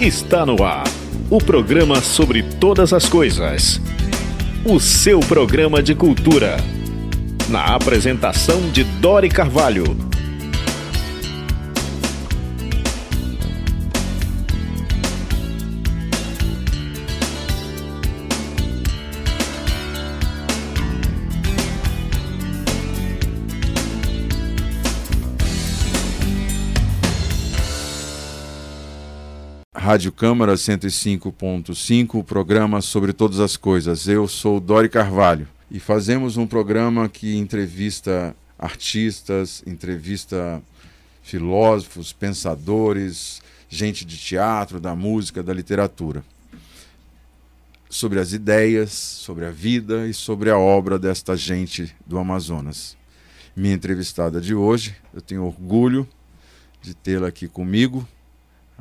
Está no ar. O programa sobre todas as coisas. O seu programa de cultura. Na apresentação de Dori Carvalho. Rádio Câmara 105.5, programa sobre todas as coisas. Eu sou Dori Carvalho e fazemos um programa que entrevista artistas, entrevista filósofos, pensadores, gente de teatro, da música, da literatura. Sobre as ideias, sobre a vida e sobre a obra desta gente do Amazonas. Minha entrevistada de hoje, eu tenho orgulho de tê-la aqui comigo,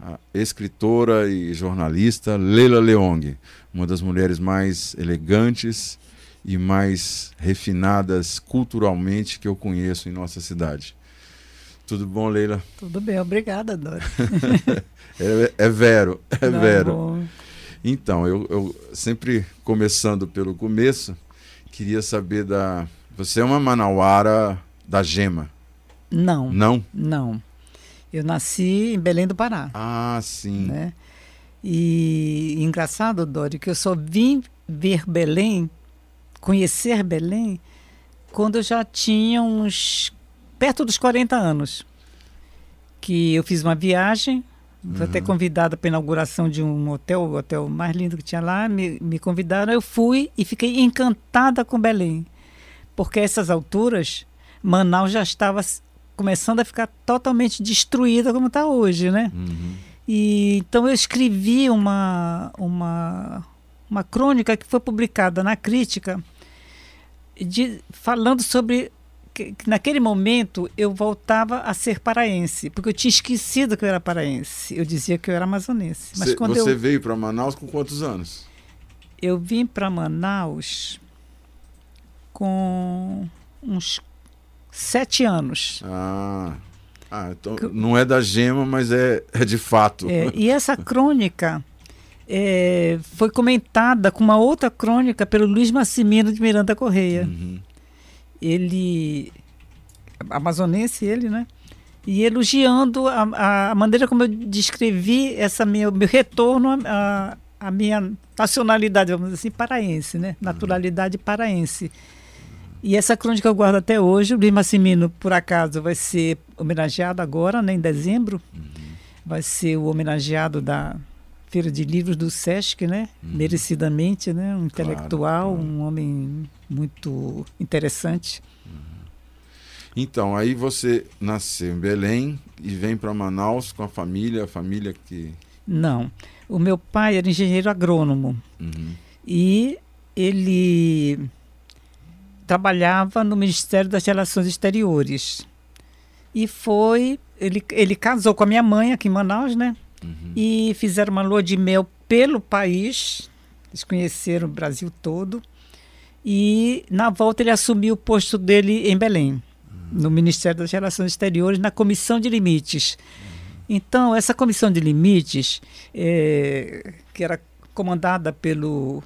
a escritora e jornalista Leila Leong, uma das mulheres mais elegantes e mais refinadas culturalmente que eu conheço em nossa cidade. Tudo bom, Leila? Tudo bem, obrigada, Dora. é, é, vero, é Não, vero. bom. Então, eu, eu sempre começando pelo começo, queria saber da. Você é uma manauara da gema, Não, não? não. Eu nasci em Belém do Pará, Ah, sim. né? E engraçado, Dori, que eu só vim ver Belém, conhecer Belém, quando eu já tinha uns perto dos 40 anos. Que eu fiz uma viagem, fui até convidada para a inauguração de um hotel, o hotel mais lindo que tinha lá, me, me convidaram, eu fui e fiquei encantada com Belém. Porque a essas alturas, Manaus já estava começando a ficar totalmente destruída como está hoje, né? Uhum. E então eu escrevi uma, uma, uma crônica que foi publicada na crítica de, falando sobre que, que naquele momento eu voltava a ser paraense, porque eu tinha esquecido que eu era paraense. Eu dizia que eu era amazonense. Mas Cê- quando você eu, veio para Manaus com quantos anos? eu vim para Manaus com uns sete anos. Ah, ah então não é da gema, mas é, é de fato. É, e essa crônica é, foi comentada com uma outra crônica pelo Luiz Massimino de Miranda Correia. Uhum. Ele, amazonense ele, né? E elogiando a, a maneira como eu descrevi essa minha, meu retorno à à minha nacionalidade, vamos dizer assim, paraense, né? Naturalidade paraense. E essa crônica eu guardo até hoje. O Luiz Massimino, por acaso, vai ser homenageado agora, né, em dezembro. Vai ser o homenageado da Feira de Livros do Sesc, né? Merecidamente, né? Um intelectual, claro. um homem muito interessante. Então, aí você nasceu em Belém e vem para Manaus com a família, a família que. Não. O meu pai era engenheiro agrônomo Uhum. e ele trabalhava no Ministério das Relações Exteriores. E foi. Ele, ele casou com a minha mãe aqui em Manaus, né? Uhum. E fizeram uma lua de mel pelo país. Eles conheceram o Brasil todo. E na volta ele assumiu o posto dele em Belém, no Ministério das Relações Exteriores, na Comissão de Limites. Então, essa comissão de limites, eh, que era comandada pelo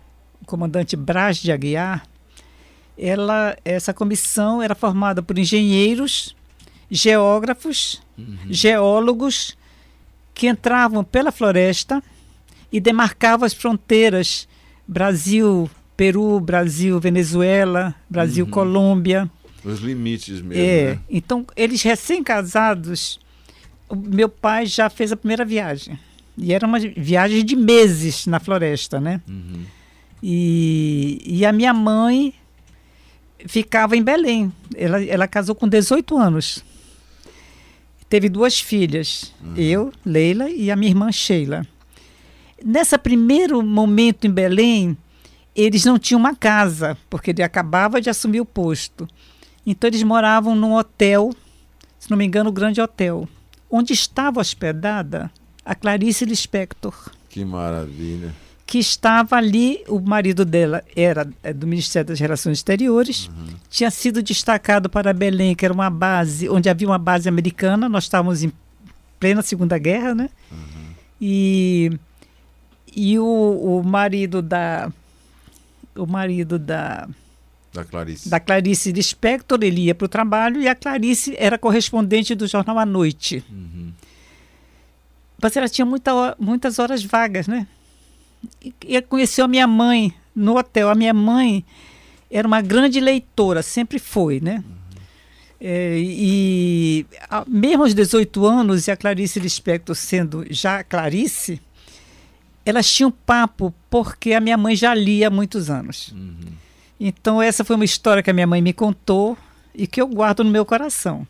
comandante Braz de Aguiar, ela, essa comissão era formada por engenheiros, geógrafos, geólogos, que entravam pela floresta e demarcavam as fronteiras Brasil, Peru, Brasil, Venezuela, Brasil, Uhum. Colômbia. Os limites mesmo. É, né? então eles recém-casados, o meu pai já fez a primeira viagem. E era uma viagem de meses na floresta, né? Uhum. E, e a minha mãe ficava em Belém. Ela, ela casou com 18 anos. Teve duas filhas, eu, Leila, e a minha irmã Sheila. Nesse primeiro momento em Belém, eles não tinham uma casa, porque ele acabava de assumir o posto. Então eles moravam num hotel, se não me engano, um grande hotel, onde estava hospedada a Clarice Lispector Que maravilha. Que estava ali, o marido dela era é, do Ministério das Relações Exteriores, tinha sido destacado para Belém, que era uma base, onde havia uma base americana, nós estávamos em plena Segunda Guerra, né? E, e o, o marido da. O marido da. Da Clarice. Da Clarice Lispector, ele ia para o trabalho e a Clarice era correspondente do jornal à noite. Uhum. Mas ela tinha muita, muitas horas vagas, né? E, conheceu a minha mãe no hotel. A minha mãe era uma grande leitora, sempre foi, né? Uhum. É, e a, mesmo aos 18 anos, e a Clarice Lispector sendo já Clarice, elas tinham papo porque a minha mãe já lia há muitos anos. Uhum. Então, essa foi uma história que a minha mãe me contou e que eu guardo no meu coração.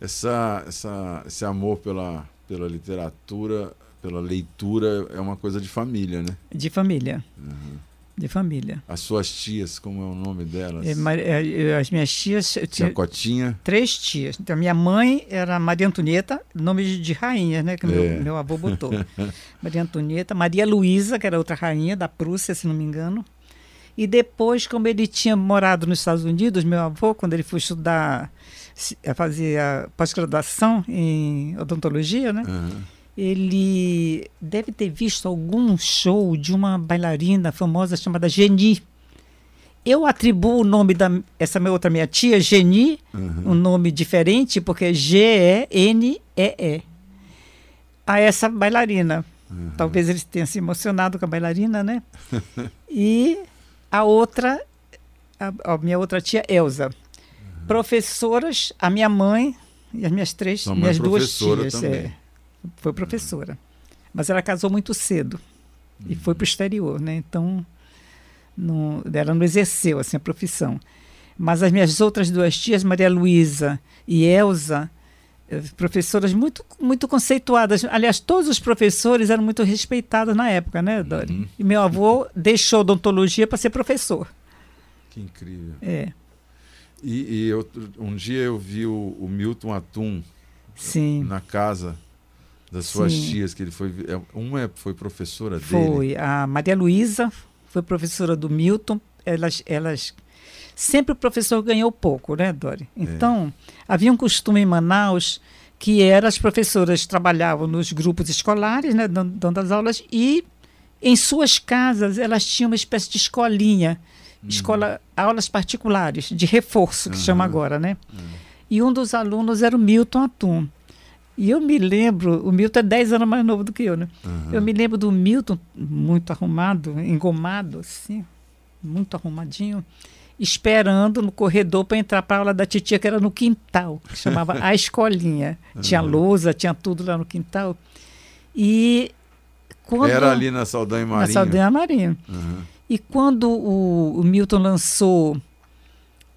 Essa, essa, esse amor pela, pela literatura, pela leitura, é uma coisa de família, né? De família. Uhum. De família. As suas tias, como é o nome delas? É, é as minhas tias. Tinha Cotinha? Três tias. Então, minha mãe era Maria Antonieta, nome de rainha, né? Que é. meu, meu avô botou. Maria Antonieta. Maria Luísa, que era outra rainha da Prússia, se não me engano. E depois, como ele tinha morado nos Estados Unidos, meu avô, quando ele foi estudar, fazer a pós-graduação em odontologia, né? Uhum ele deve ter visto algum show de uma bailarina famosa chamada Geni. Eu atribuo o nome da essa minha outra minha tia, Geni, uhum. um nome diferente, porque é G-E-N-E-E, a essa bailarina. Uhum. Talvez eles tenham se emocionado com a bailarina, né? e a outra, a, a, minha outra tia, Elza. Uhum. Professoras, a minha mãe e as minhas três, Sua minhas duas tias. Também. É foi professora. Mas ela casou muito cedo e foi para o exterior, né? Então, não, ela não exerceu assim, a profissão. Mas as minhas outras duas tias, Maria Luísa e Elza, eh, professoras muito, muito conceituadas. Aliás, todos os professores eram muito respeitados na época, né, Dori? Uhum. E meu avô deixou odontologia para ser professor. Que incrível. É. E, e eu, um dia eu vi o, o Milton Atum Sim. na casa das suas Sim. tias, que ele foi. É, uma foi professora foi. dele. Foi. A Maria Luísa foi professora do Milton. Elas, elas. Sempre o professor ganhou pouco, né, Dori? É. Então, é. havia um costume em Manaus que era as professoras trabalhavam nos grupos escolares, né, dando as aulas, e em suas casas elas tinham uma espécie de escolinha, uhum. escola, aulas particulares, de reforço, que uhum. chama agora, né? Uhum. E um dos alunos era o Milton Atum. E eu me lembro, o Milton é 10 anos mais novo do que eu, né? Uhum. Eu me lembro do Milton, muito arrumado, engomado, assim, muito arrumadinho, esperando no corredor para entrar para a aula da titia, que era no quintal, que chamava A Escolinha. Uhum. Tinha lousa, tinha tudo lá no quintal. E quando, Era ali na Saldanha Marinho. Na Saldanha Marinho. Uhum. E quando o, o Milton lançou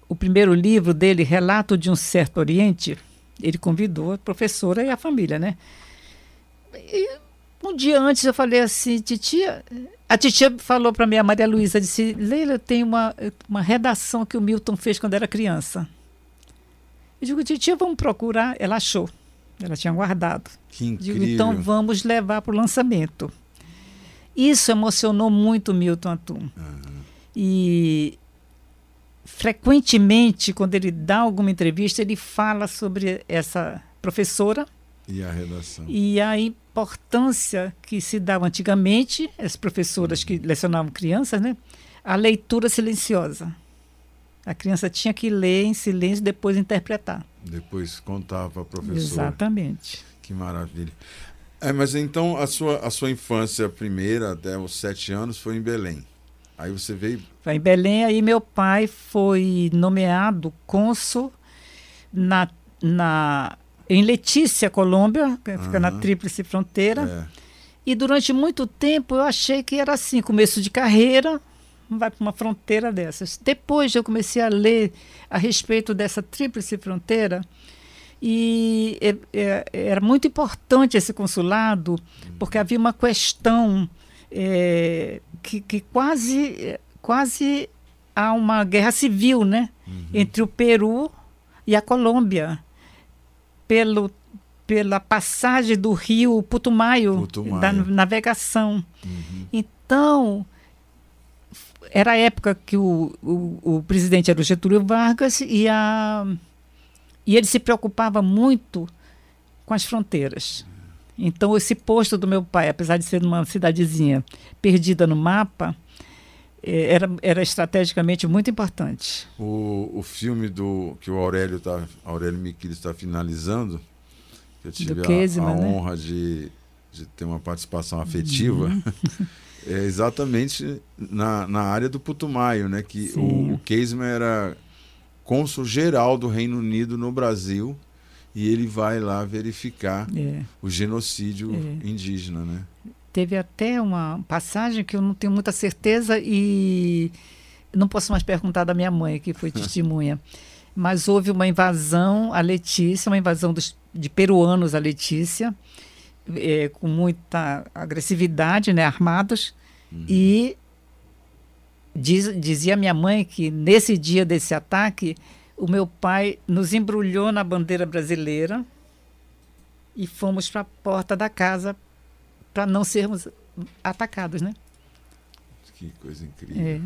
o primeiro livro dele, Relato de um Certo Oriente, ele convidou a professora e a família, né? E um dia antes eu falei assim, titia. A titia falou para minha Maria Luísa, disse: Leila, tem uma, uma redação que o Milton fez quando era criança. Eu digo, titia, vamos procurar. Ela achou. Ela tinha guardado. Que incrível. Digo, então vamos levar para o lançamento. Isso emocionou muito o Milton Atum. Uhum. E frequentemente, quando ele dá alguma entrevista, ele fala sobre essa professora. E a redação. E a importância que se dava antigamente, as professoras que lecionavam crianças, né? A leitura silenciosa. A criança tinha que ler em silêncio e depois interpretar. Depois contava para a professora. Exatamente. Que maravilha. É, mas então a sua, a sua infância primeira, até os sete anos, foi em Belém. Aí você veio. Em Belém, aí meu pai foi nomeado cônsul na, na, em Letícia, Colômbia, que fica uhum. na Tríplice Fronteira. É. E durante muito tempo eu achei que era assim, começo de carreira, vai para uma fronteira dessas. Depois eu comecei a ler a respeito dessa Tríplice Fronteira e é, é, era muito importante esse consulado, porque havia uma questão é, que, que, quase, quase há uma guerra civil né, uhum. entre o Peru e a Colômbia, pelo, pela passagem do rio Putumayo, Putumayo. da navegação. Uhum. Então, era a época que o, o, o, presidente era o Getúlio Vargas e, a, e ele se preocupava muito com as fronteiras. Então, esse posto do meu pai, apesar de ser uma cidadezinha perdida no mapa, eh, era, era estrategicamente muito importante. O, o filme do que o Aurélio tá, Aurélio Miquiles está finalizando, que eu tive a, a, né? honra de, de ter uma participação afetiva, uhum. é exatamente na, na área do Putumayo, né? Que o, o era cônsul geral do Reino Unido no Brasil e ele vai lá verificar é. o genocídio é. indígena, né? Teve até uma passagem que eu não tenho muita certeza e não posso mais perguntar da minha mãe, que foi testemunha. Mas houve uma invasão a Letícia, uma invasão dos, de peruanos a Letícia, é, com muita agressividade, né, armados. Uhum. E diz, dizia minha mãe que nesse dia desse ataque, o meu pai nos embrulhou na bandeira brasileira e fomos para a porta da casa para não sermos atacados, né? Que coisa incrível. É.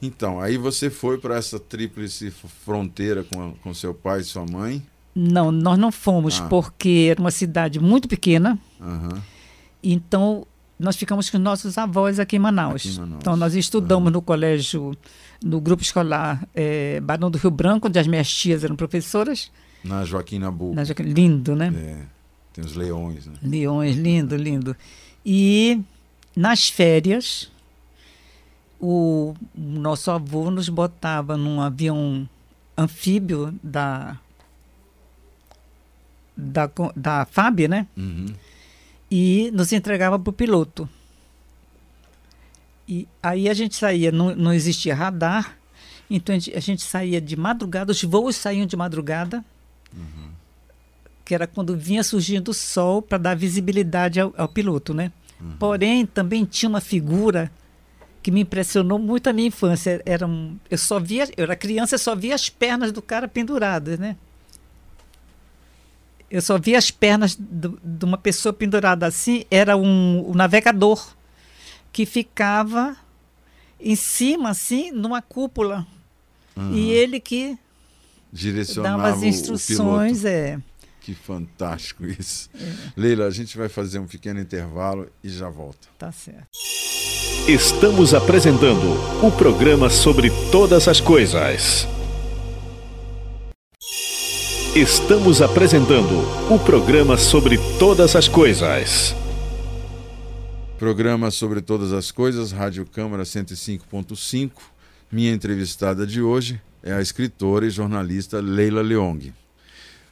Então, aí você foi para essa tríplice fronteira com, com seu pai e sua mãe? Não, nós não fomos, ah. porque era uma cidade muito pequena. Uhum. Então, nós ficamos com nossos avós aqui em Manaus. Aqui em Manaus. Então, nós estudamos uhum. no colégio, no grupo escolar é, Barão do Rio Branco, onde as minhas tias eram professoras. Na Joaquim Nabuco. Na Joaquim, lindo, né? É. Tem os leões, né? Leões, lindo, lindo. E nas férias, o nosso avô nos botava num avião anfíbio da da, da FAB, né? Uhum. E nos entregava para o piloto. E aí a gente saía, não, não existia radar, então a gente, a gente saía de madrugada, os voos saíam de madrugada. Uhum que era quando vinha surgindo o sol para dar visibilidade ao, ao piloto, né? Uhum. Porém, também tinha uma figura que me impressionou muito a minha infância. Era um, eu só via, eu era criança, eu só via as pernas do cara penduradas, né? Eu só via as pernas do, de uma pessoa pendurada assim. Era um, um navegador que ficava em cima, assim, numa cúpula. Uhum. E ele que direcionava dava as instruções, é. Que fantástico isso. É. Leila, a gente vai fazer um pequeno intervalo e já volta. Tá certo. Estamos apresentando o programa sobre todas as coisas. Estamos apresentando o programa sobre todas as coisas. Programa sobre todas as coisas, Rádio Câmara 105.5. Minha entrevistada de hoje é a escritora e jornalista Leila Leong.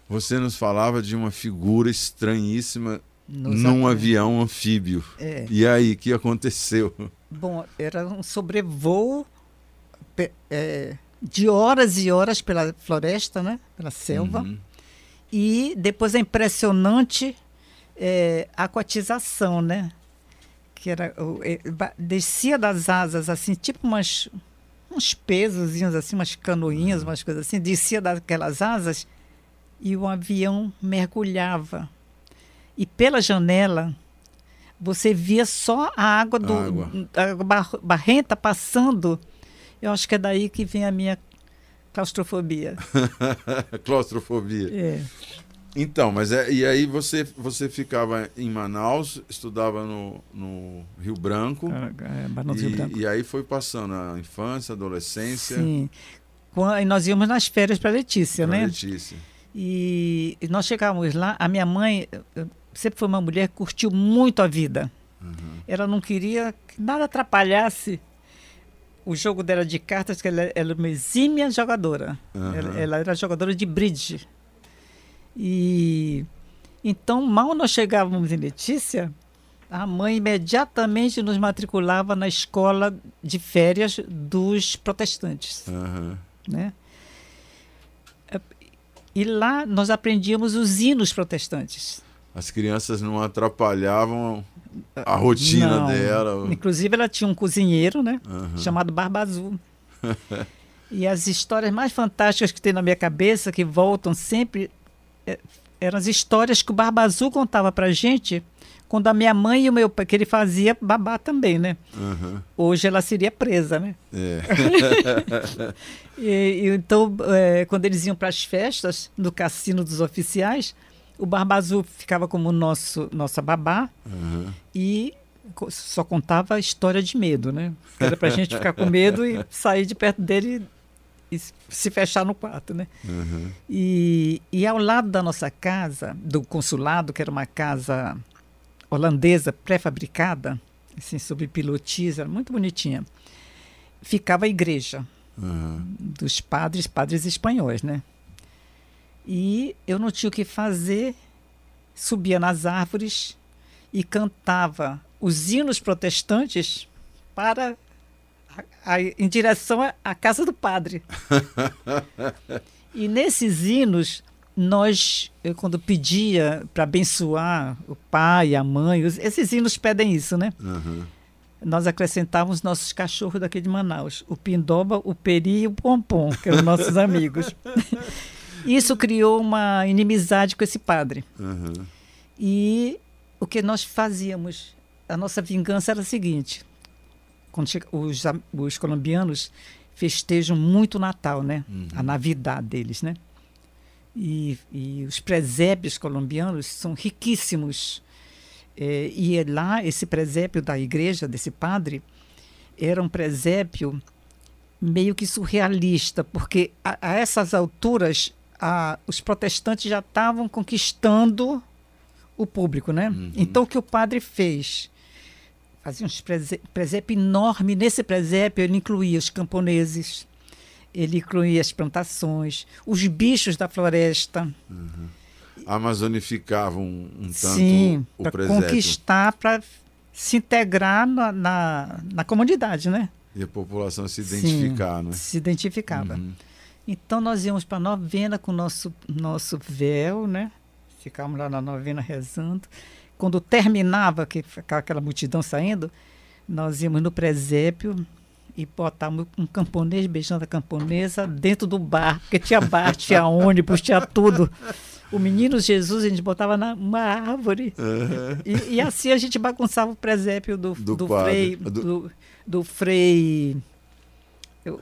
Você nos falava de uma figura estranhíssima Nos num avião anfíbio. É. E aí, o que aconteceu? Bom, era um sobrevoo é, de horas e horas pela floresta, né? pela selva. Uhum. E depois a impressionante é, aquatização, né? Que era, é, descia das asas, assim, tipo umas, uns pesozinhos, assim, umas canoinhas, umas coisas assim, descia daquelas asas e o avião mergulhava. E pela janela você via só a água do água. A barrenta passando. Eu acho que é daí que vem a minha claustrofobia. claustrofobia. É. Então, mas é, e aí você, você ficava em Manaus, estudava no, no Rio Branco. É, é, e, Rio Branco. E aí foi passando a infância, a adolescência. Sim. Quando, nós íamos nas férias para Letícia, pra né? Letícia. E, e nós chegávamos lá, a minha mãe sempre foi uma mulher que curtiu muito a vida. Uhum. Ela não queria que nada atrapalhasse o jogo dela de cartas, que ela, era uma exímia jogadora. Uhum. Ela, ela, era jogadora de bridge. E então, mal nós chegávamos em Letícia, a mãe imediatamente nos matriculava na escola de férias dos protestantes. Uhum. Né? E lá nós aprendíamos os hinos protestantes. As crianças não atrapalhavam a rotina não. dela. Inclusive, ela tinha um cozinheiro, né? Uhum. Chamado Barba Azul. e as histórias mais fantásticas que tem na minha cabeça, que voltam sempre, é, eram as histórias que o Barba Azul contava pra gente quando a minha mãe e o meu pai, que ele fazia babá também, né? Uhum. Hoje ela seria presa, né? É. e, e, então, é, quando eles iam para as festas no cassino dos oficiais, O Barba Azul ficava como nosso, nossa babá Aham. e só contava a história de medo, né? Era pra gente ficar com medo e sair de perto dele e se fechar no quarto, né? Aham. E, e ao lado da nossa casa, do consulado, que era uma casa holandesa pré-fabricada, assim, sob pilotis, era muito bonitinha, ficava a igreja Aham. dos padres, padres espanhóis, né? E eu não tinha o que fazer, subia nas árvores e cantava os hinos protestantes para a- a- em direção à- casa do padre. e nesses hinos nós, eu, quando pedia para abençoar o pai, a mãe, os- esses hinos pedem isso, né? Aham. nós acrescentávamos nossos cachorros daqui de Manaus, o Pindoba, o Peri e o Pompom, que eram nossos amigos. Isso criou uma inimizade com esse padre. Aham. E o que nós fazíamos, a nossa vingança era a seguinte: quando chega, os, os colombianos festejam muito o Natal, né? A Navidad deles, né? E, e os presépios colombianos são riquíssimos. É, e é lá, esse presépio da igreja, desse padre, era um presépio meio que surrealista, porque a, a essas alturas a- os protestantes já estavam conquistando o público, né? Então o que o padre fez? Fazia prese- presépio enorme. Nesse presépio ele incluía os camponeses, ele incluía as plantações, os bichos da floresta. Amazonificava um, um tanto Sim, o para presépio. conquistar, para se integrar na, na, na comunidade, né? E a população se Sim, identificar, né? Se identificava. Uhum. Então nós íamos para a novena com o nosso, nosso véu, né? Ficávamos lá na novena rezando. Quando terminava, que ficava aquela multidão saindo, nós íamos no presépio e botávamos um camponês beijando a camponesa dentro do bar, porque tinha bar, tinha ônibus, tinha tudo. O menino Jesus a gente botava na uma árvore. E, e assim a gente bagunçava o presépio do, Do do, frei. Do- Do, do frei.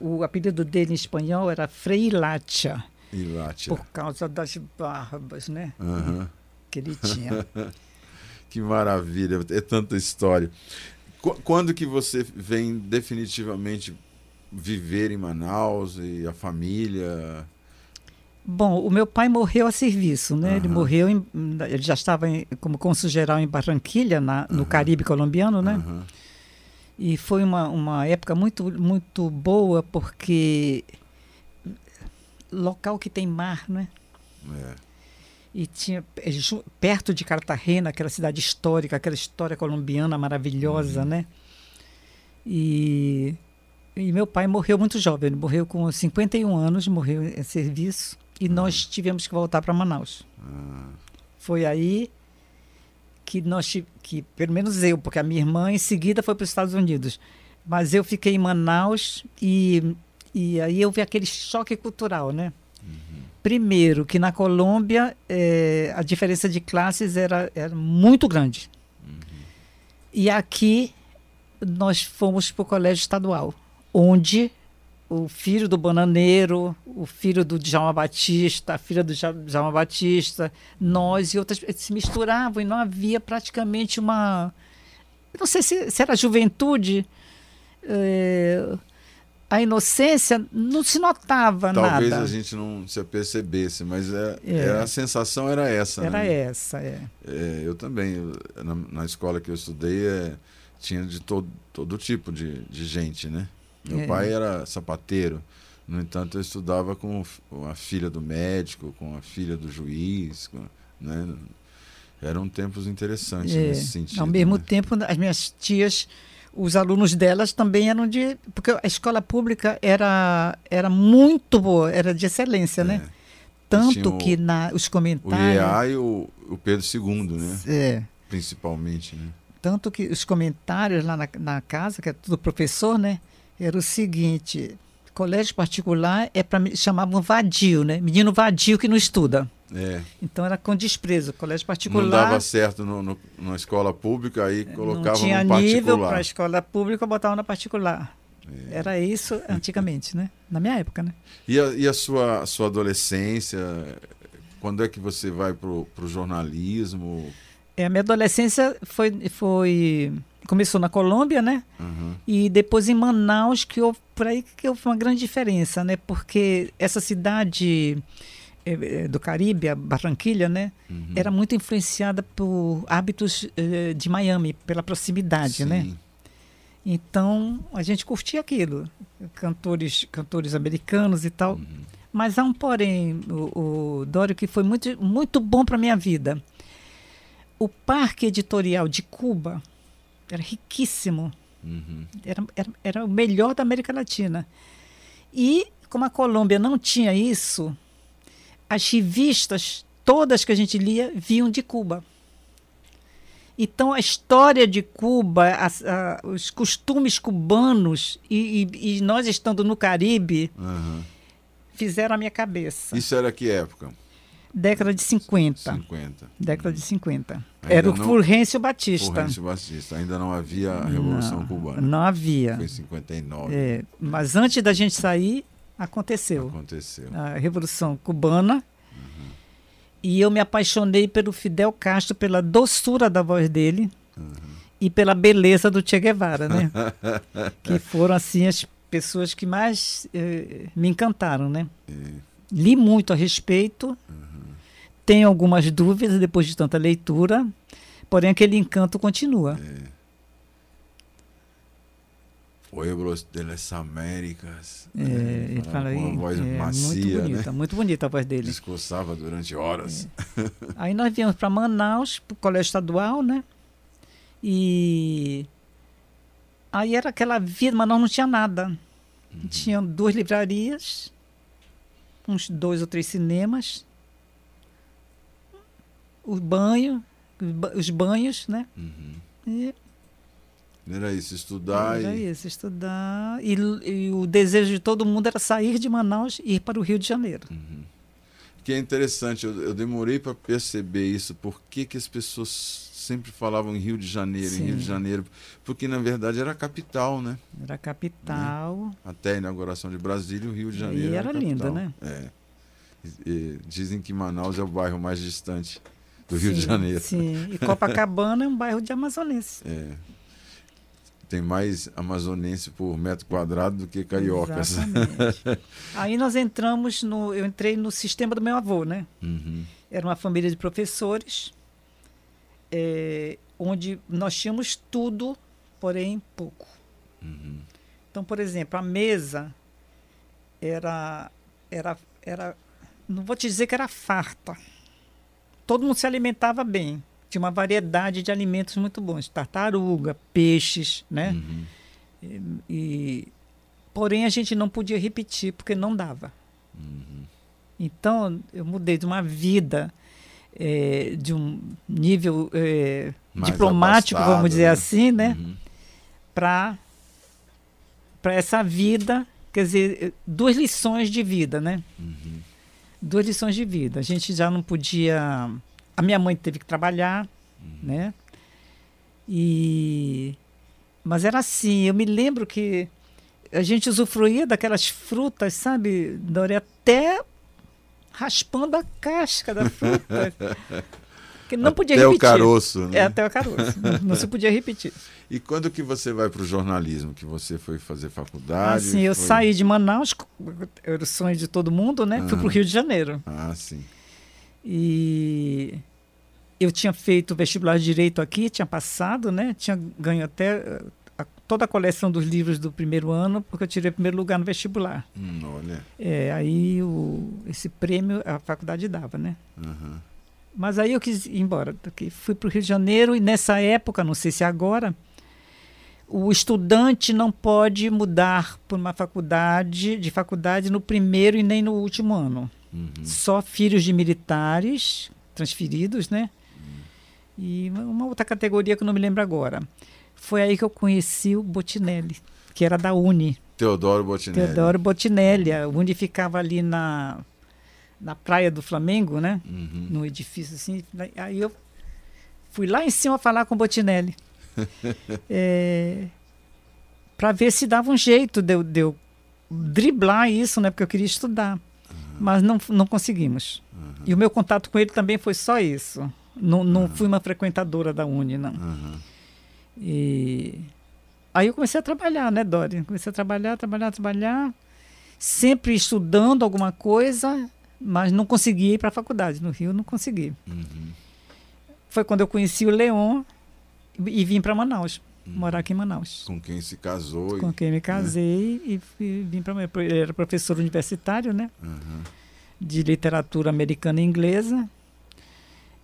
O apelido dele em espanhol era Frei Lacha, lá, tia. por causa das barbas, né? Aham. Que ele tinha. Que maravilha, é tanta história. Qu- Quando que você vem definitivamente viver em Manaus e a família? Bom, o meu pai morreu a serviço, né? Ele Aham. morreu, em, ele já estava em- como cônsul geral em Barranquilha, na, no Caribe colombiano, né? Aham. E foi uma, uma época muito, muito boa, porque local que tem mar, né? É. E tinha ju- perto de Cartagena, aquela cidade histórica, aquela história colombiana maravilhosa, né? E, e meu pai morreu muito jovem, ele morreu com 51 anos, morreu em serviço, e nós tivemos que voltar para Manaus. Ah, Foi aí que nós que pelo menos eu, porque a minha irmã em seguida foi para os Estados Unidos, mas eu fiquei em Manaus e e aí eu vi aquele choque cultural, né? Primeiro que na Colômbia eh, a diferença de classes era, era muito grande. E aqui nós fomos para o colégio estadual, onde o filho do bananeiro, o filho do Djalma Batista, a filha do Ja- Djalma Batista, nós e outras se misturavam e não havia praticamente uma. Não sei se, se era juventude, eh, a inocência não se notava talvez nada. a gente não se apercebesse, mas é, É. era- a sensação era essa. Era né? essa, é. É, eu também, eu- na, na escola que eu estudei, é, tinha de todo, todo tipo de, de gente, né? Meu É. pai era sapateiro, no entanto, eu estudava com, a filha do médico, com a filha do juiz, com- né? Eram tempos interessantes É, nesse sentido. Ao mesmo né? tempo, as minhas tias, os alunos delas também eram de. Porque a escola pública era, era muito boa, era de excelência, né? É. Tanto Tinha o- que na, os O comentários. IEA e o, o Pedro II, né? É, Principalmente, né? tanto que os comentários lá na, na casa, que é tudo professor, né? Era o seguinte: colégio particular é para chamavam vadio, né? Menino vadio que não estuda. É, Então era com desprezo. Colégio não particular. dava certo no, no- na escola pública, aí colocava não tinha no nível particular. para a escola pública, botava na particular. É. Era isso antigamente, né? Na minha época, né? E a, e a sua, a sua adolescência, Quando é que você vai para o jornalismo? É, a minha adolescência foi, foi começou na Colômbia, né? Uhum. E depois em Manaus, que houve, por aí que houve uma grande diferença, né? Porque essa cidade é, é, do Caribe, a Barranquilha, né? Uhum. Era muito influenciada por hábitos uh, de Miami, pela proximidade, né? Sim. né? Então a gente curtia aquilo, cantores, cantores americanos e tal. Uhum. Mas há um porém, o, o Dório, que foi muito, muito bom para minha vida. O parque editorial de Cuba era riquíssimo. Uhum. Era, era, era o melhor da América Latina. E como a Colômbia não tinha isso, as revistas todas que a gente lia vinham de Cuba. Então a história de Cuba, a, a, os costumes cubanos e, e, e, nós estando no Caribe uhum. fizeram a minha cabeça. Isso era que época? Década de 50. 50. Década de 50. Ainda Era o não... Fulgêncio Batista. Fulgêncio Batista. Ainda não havia a Revolução não, Cubana. Não havia. Foi em 59. É, mas antes da gente sair, aconteceu. Aconteceu. A Revolução Cubana. Uhum. E eu me apaixonei pelo Fidel Castro, pela doçura da voz dele uhum. e pela beleza do Che Guevara, né? que foram, assim, as pessoas que mais eh, me encantaram, né? É. Li muito a respeito. Uhum tenho algumas dúvidas depois de tanta leitura, porém aquele encanto continua. É. Pueblos de las Américas. É, né? ele fala aí. Uma voz é, macia, muito bonita, né? muito bonita a voz dele. Discursava durante horas. É. Aí nós viemos para Manaus, para o colégio estadual, né? E aí era aquela vida, mas nós não tinha nada. Uhum. Tinha duas livrarias, uns dois ou três cinemas, o banho, os banhos, né? Uhum. E era isso, estudar. Era e... isso, estudar. E, e, o desejo de todo mundo era sair de Manaus e ir para o Rio de Janeiro. Uhum. Que é interessante, eu, eu demorei para perceber isso, por que, que as pessoas sempre falavam em Rio de Janeiro, Sim. em Rio de Janeiro, porque na verdade era a capital, né? Era a capital. Né? Até a inauguração de Brasília, o Rio de Janeiro. E era, era linda, né? É. E, e, dizem que Manaus é o bairro mais distante do Rio sim, de Janeiro. Sim, e Copacabana é um bairro de amazonense. É. Tem mais amazonense por metro quadrado do que cariocas. Aí nós entramos no. Eu entrei no sistema do meu avô, né? Uhum. Era uma família de professores, é, onde nós tínhamos tudo, porém pouco. Uhum. Então, por exemplo, a mesa era, era, era. Não vou te dizer que era farta todo mundo se alimentava bem. Tinha uma variedade de alimentos muito bons, tartaruga, peixes, né? Uhum. E, e, porém a gente não podia repetir porque não dava. Uhum. Então eu mudei de uma vida é, de um nível é, diplomático, vamos dizer né? assim, né? Uhum. Para para essa vida, quer dizer, duas lições de vida, né? Uhum duas lições de vida. A gente já não podia. A minha mãe teve que trabalhar, uhum. né? E mas era assim. Eu me lembro que a gente usufruía daquelas frutas, sabe, Dori, até raspando a casca da fruta. que não podia até repetir. o caroço, né? É, até o caroço. não, não se podia repetir. E quando que você vai para o jornalismo? Que você foi fazer faculdade? Ah, sim, eu saí de Manaus, era o sonho de todo mundo, né? Ah. Fui para o Rio de Janeiro. Ah, sim. E eu tinha feito vestibular de direito aqui, tinha passado, né? Tinha ganho até a, toda a coleção dos livros do primeiro ano, porque eu tirei primeiro lugar no vestibular. Hum, olha. É, aí o, esse prêmio a faculdade dava, né? Uhum. Mas aí eu quis ir embora. Fui para o Rio de Janeiro e nessa época, não sei se é agora, o estudante não pode mudar por uma faculdade de faculdade no primeiro e nem no último ano. Uhum. Só filhos de militares transferidos, né? Uhum. E uma outra categoria que eu não me lembro agora. Foi aí que eu conheci o Botinelli, que era da Uni. Teodoro Botinelli. Teodoro Botinelli. A Uni ficava ali na, na praia do Flamengo, né? Uhum. No edifício assim. Aí eu fui lá em cima falar com o Botinelli. é, para ver se dava um jeito de de eu, driblar isso, né? Porque eu queria estudar. Uhum. mas não, não conseguimos. Uhum. E o meu contato com ele também foi só isso. Não, não fui uma frequentadora da Uni, não. Uhum. E aí eu comecei a trabalhar, né, Dori? Comecei a trabalhar, trabalhar, trabalhar, sempre estudando alguma coisa, mas não conseguia ir para a faculdade. No Rio, não consegui. Uhum. Foi quando eu conheci o Leon e, e vim para Manaus, morar aqui em Manaus. Com quem se casou. e- Com quem me casei e fui- vim para era professor universitário, né? Uhum. de literatura americana e inglesa.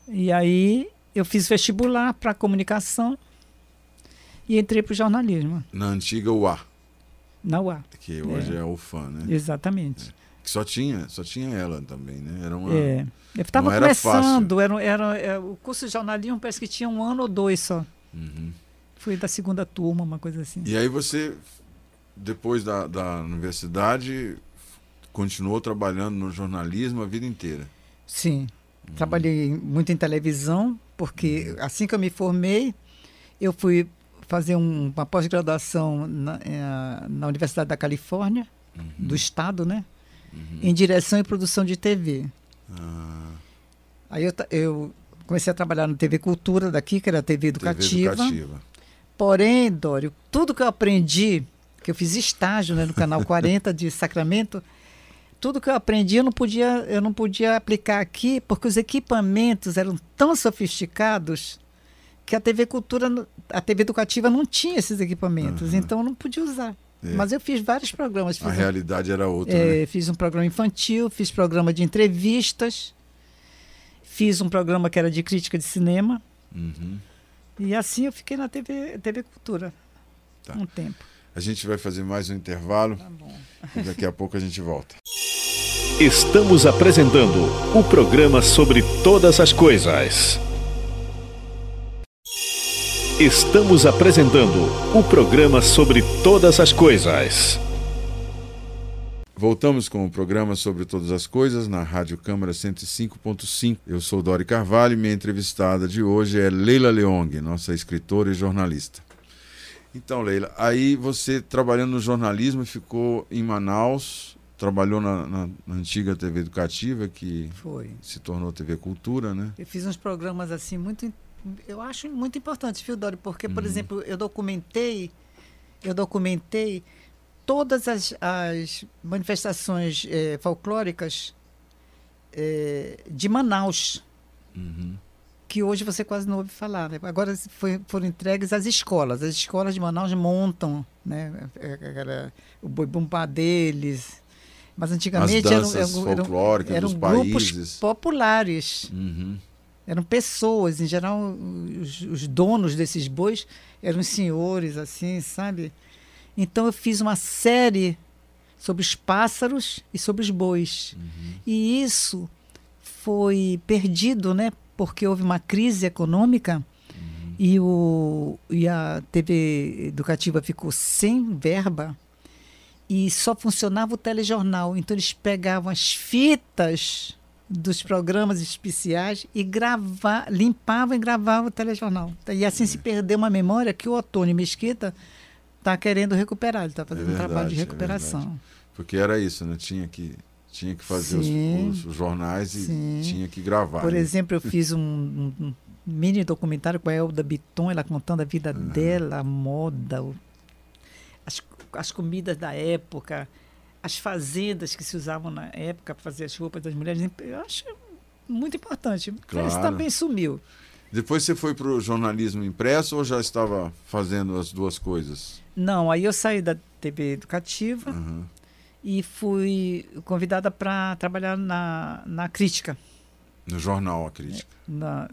E aí eu fiz vestibular para comunicação e entrei para o jornalismo, Na antiga UA, na UA. que hoje é, o UFAM, né? Exatamente. Que só tinha, só tinha ela também, né? Era uma. É. Eu estava não era começando, era, era, é, o curso de jornalismo parece que tinha um ano ou dois só. Uhum. Fui da segunda turma, uma coisa assim. E aí você, depois da, da universidade, continuou trabalhando no jornalismo a vida inteira. Sim. Trabalhei muito em televisão, porque assim que eu me formei, eu fui fazer um- uma pós-graduação na, eh, na Universidade da Califórnia, do Estado, né? Em direção e produção de TV. Ah, Aí eu, eu comecei a trabalhar na TV Cultura daqui, que era a TV educativa. TV educativa. Porém, Dório, tudo que eu aprendi, que eu fiz estágio né, no Canal 40 de Sacramento, tudo que eu aprendi eu não podia, eu não podia aplicar aqui, porque os equipamentos eram tão sofisticados que a TV Cultura, a TV Educativa não tinha esses equipamentos, Aham. então eu não podia usar. É. Mas eu fiz vários programas. A Fiz, um, realidade era outra, é, né? fiz um programa infantil, fiz programa de entrevistas, fiz um programa que era de crítica de cinema. Uhum. E assim eu fiquei na TV, TV Cultura Tá. um tempo. A gente vai fazer mais um intervalo Tá bom. e daqui a pouco a gente volta. Estamos apresentando o programa sobre todas as coisas. Estamos apresentando o programa sobre todas as coisas. Voltamos com o programa sobre todas as coisas na Rádio Câmara 105.5. Eu sou Dori Carvalho e minha entrevistada de hoje é Leila Leong, nossa escritora e jornalista. Então, Leila, aí você trabalhando no jornalismo ficou em Manaus, trabalhou na, na- na antiga TV Educativa, que Foi. se tornou TV Cultura, né? Eu fiz uns programas assim muito, eu acho muito importantes, viu, Dori? Porque, por Uhum. exemplo, eu documentei, eu documentei todas as, as manifestações eh, folclóricas eh, de Manaus, Uhum. que hoje você quase não ouve falar. Né? Agora foi- foram entregues às escolas. As escolas de Manaus montam né? é, era o boi bumbá deles. Mas As antigamente eram, eram, eram, eram grupos países. populares. Uhum. Eram pessoas, em geral, os, os donos desses bois eram senhores, assim, sabe? Então eu fiz uma série sobre os pássaros e sobre os bois. E isso foi perdido, né? Porque houve uma crise econômica e, o, e a TV educativa ficou sem verba e só funcionava o telejornal. Então eles pegavam as fitas dos programas especiais e grava, limpavam e gravavam o telejornal. E assim se perdeu uma memória que o Otônio Mesquita está querendo recuperar. Ele está fazendo um trabalho de verdade, é recuperação. verdade. Porque era isso, né? Tinha que, tinha que fazer os, os- jornais e Sim. tinha que gravar. Por né? exemplo, eu fiz um, um- mini documentário com a Elda Biton, ela contando a vida dela, a moda, o- as, as comidas da época, as fazendas que se usavam na época para fazer as roupas das mulheres. Eu acho muito importante. Claro. Isso também sumiu. Depois você foi para o jornalismo impresso ou já estava fazendo as duas coisas? Não, aí eu saí da TV educativa Uhum. e fui convidada para trabalhar na, na crítica. No jornal, a crítica. Na...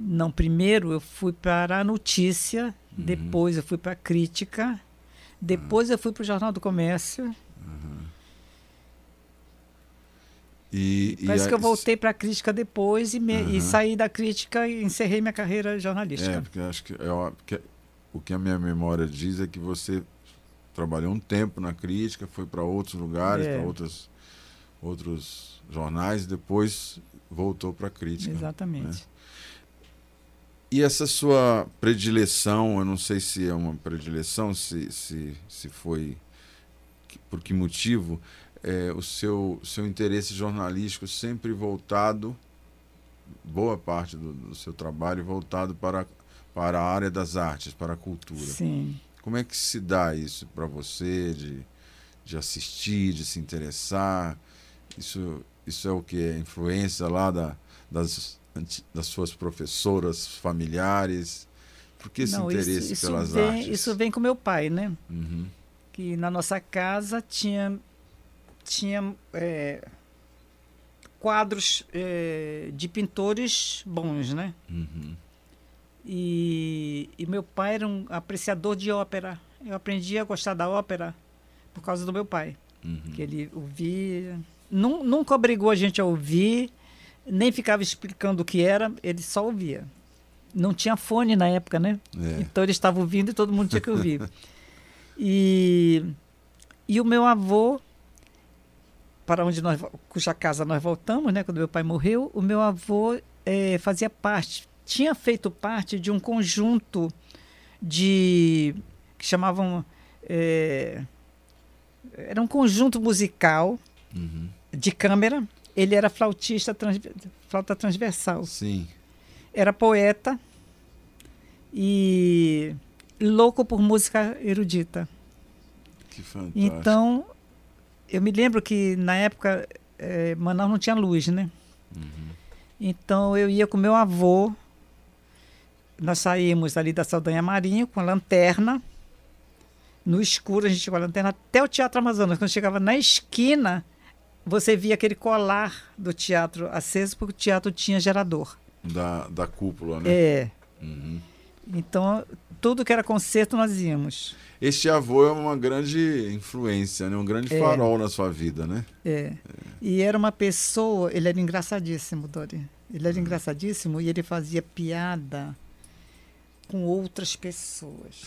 Não, primeiro eu fui para a notícia, Uhum. depois eu fui para a crítica, depois eu fui para o Jornal do Comércio. E, e Parece a- que eu voltei para a crítica depois e, me- e Aham. saí da crítica e encerrei minha carreira jornalística. É, porque eu acho que, é ó- porque o que a minha memória diz é que você trabalhou um tempo na crítica, foi para outros lugares, É. para outros, outros jornais, e depois voltou para a crítica. Exatamente. E essa sua predileção, eu não sei se é uma predileção, se, se, se foi por que motivo, é, o seu, seu interesse jornalístico sempre voltado, boa parte do, do, seu trabalho voltado para, para a área das artes, para a cultura. Sim. Como é que se dá isso para você, de, de assistir, de se interessar? Isso, isso é o que? É influência lá da, das, das suas professoras familiares? Por que esse Não, interesse isso, isso pelas vem, artes? Isso vem com meu pai, né? Uhum. Que na nossa casa tinha, tinha é, quadros é, de pintores bons, né? Uhum. E, e meu pai era um apreciador de ópera. Eu aprendi a gostar da ópera por causa do meu pai, Uhum. que ele ouvia. Nu- Nunca obrigou a gente a ouvir, nem ficava explicando o que era, ele só ouvia. Não tinha fone na época, né? É. Então ele estava ouvindo e todo mundo tinha que ouvir. e, e o meu avô, para onde nós, cuja casa nós voltamos, né, quando meu pai morreu, o meu avô eh, fazia parte, tinha feito parte de um conjunto de que chamavam eh, era um conjunto musical Uhum. de câmera. Ele era flautista, trans, flauta transversal Sim. era poeta e louco por música erudita. Que fantástico. Então, eu me lembro que na época eh, Manaus não tinha luz, né? Uhum. Então eu ia com meu avô, nós saímos ali da Saldanha Marinho com a lanterna, no escuro a gente com a lanterna até o Teatro Amazonas. Quando chegava na esquina, você via aquele colar do teatro aceso, porque o teatro tinha gerador. Da, da cúpula, né? É. Uhum. Então, tudo que era concerto nós íamos. Este avô é uma grande influência, né? um grande É. farol na sua vida, né? É. E era uma pessoa, ele era engraçadíssimo, Dori. Ele Uhum. era engraçadíssimo e ele fazia piada com outras pessoas.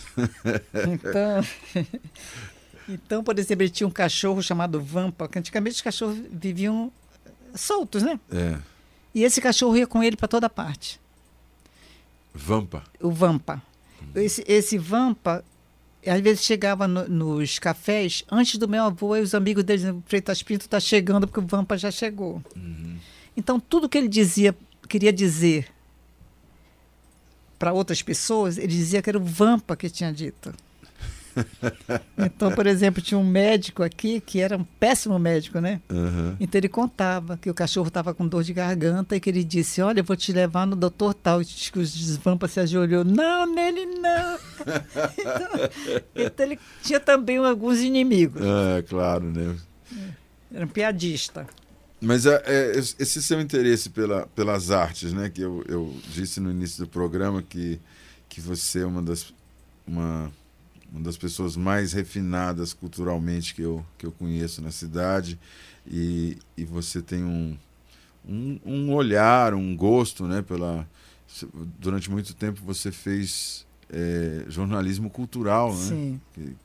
Então, então, por exemplo, ele tinha um cachorro chamado Vampa, que antigamente os cachorros viviam soltos, né? É. E esse cachorro ia com ele para toda parte. Vampa. o Vampa. Esse, esse Vampa, às vezes chegava no- nos cafés antes do meu avô e os amigos dele diziam, Freitas Pinto está chegando porque o Vampa já chegou. Uhum. Então, tudo que ele dizia, queria dizer para outras pessoas, ele dizia que era o Vampa que tinha dito. Então, por exemplo, tinha um médico aqui que era um péssimo médico, né? Uhum. Então ele contava que o cachorro estava com dor de garganta e que ele disse: Olha, eu vou te levar no doutor tal. E que o desvampa se ajoelhou: Não, nele não. então, então ele tinha também alguns inimigos. É, claro, né? Era um piadista. Mas é, é, esse seu interesse pela, pelas artes, né? Que eu, eu disse no início do programa que, que você é uma das, uma, uma das pessoas mais refinadas culturalmente que eu, que eu conheço na cidade. E, e você tem um, um, um olhar, um gosto, né? Pela, durante muito tempo você fez é, jornalismo cultural, né? Sim. Que-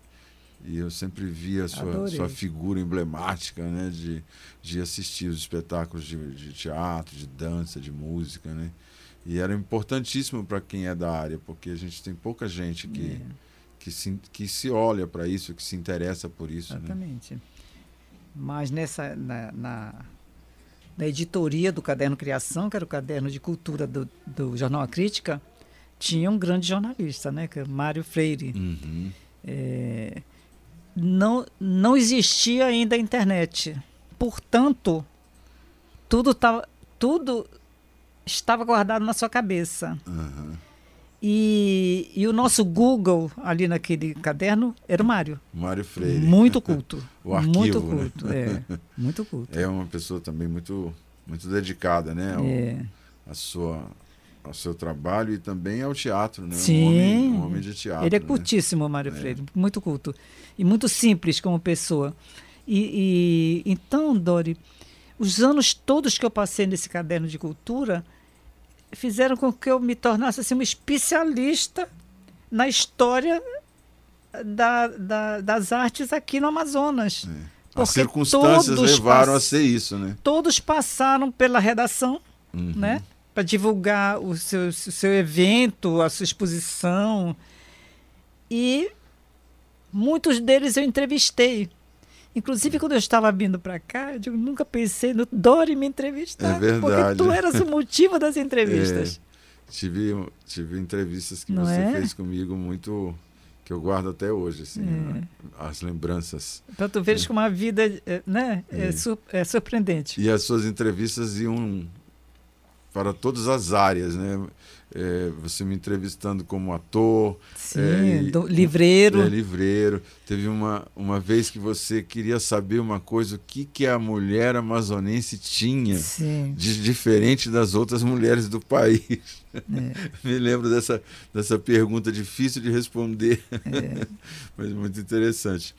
e eu sempre vi a sua, Adorei. sua figura emblemática, né? De, de assistir os espetáculos de, de teatro, de dança, de música, né? E era importantíssimo para quem é da área, porque a gente tem pouca gente que, É, que, se, que se olha para isso, que se interessa por isso, né? exatamente. Mas nessa, na, na, na editoria do Caderno Criação, que era o caderno de cultura do, do Jornal A Crítica, tinha um grande jornalista, né? Que é Mário Freire. Uhum. É, não, não existia ainda a internet. Portanto, tudo, tava, tudo estava guardado na sua cabeça. Aham. E, e o nosso Google, ali naquele caderno, era o Mário. Mário Freire. Muito culto. O arquivo, muito né? culto, é. Muito culto. É uma pessoa também muito, muito dedicada, né? Ao, É. a sua, ao seu trabalho e também ao teatro, né? Um Sim. homem, um homem de teatro. Ele é né? cultíssimo, Mário Freire, muito culto. E muito simples como pessoa. E, e- então, Dori, os anos todos que eu passei nesse caderno de cultura fizeram com que eu me tornasse assim, uma especialista na história da- da- das artes aqui no Amazonas. É. As Porque circunstâncias todos levaram a ser isso, né? Todos passaram pela redação, Uhum. né? Para divulgar o seu, o seu evento, a sua exposição. E muitos deles eu entrevistei. Inclusive, quando eu estava vindo para cá, eu digo, nunca pensei no Dori me entrevistar. É verdade. Porque tu eras o motivo das entrevistas. É, tive, tive entrevistas que Não você é? fez comigo muito que eu guardo até hoje, assim, É. né? as lembranças. Então tu vês como a vida eh, né, é, É. é surpreendente. E as suas entrevistas iam para todas as áreas, né? É, você me entrevistando como ator, Sim, É, do livreiro. é, livreiro. Teve uma, uma vez que você queria saber uma coisa, o que, que a mulher amazonense tinha Sim. de diferente das outras mulheres do país. É, Me lembro dessa, dessa pergunta difícil de responder, é. mas muito interessante.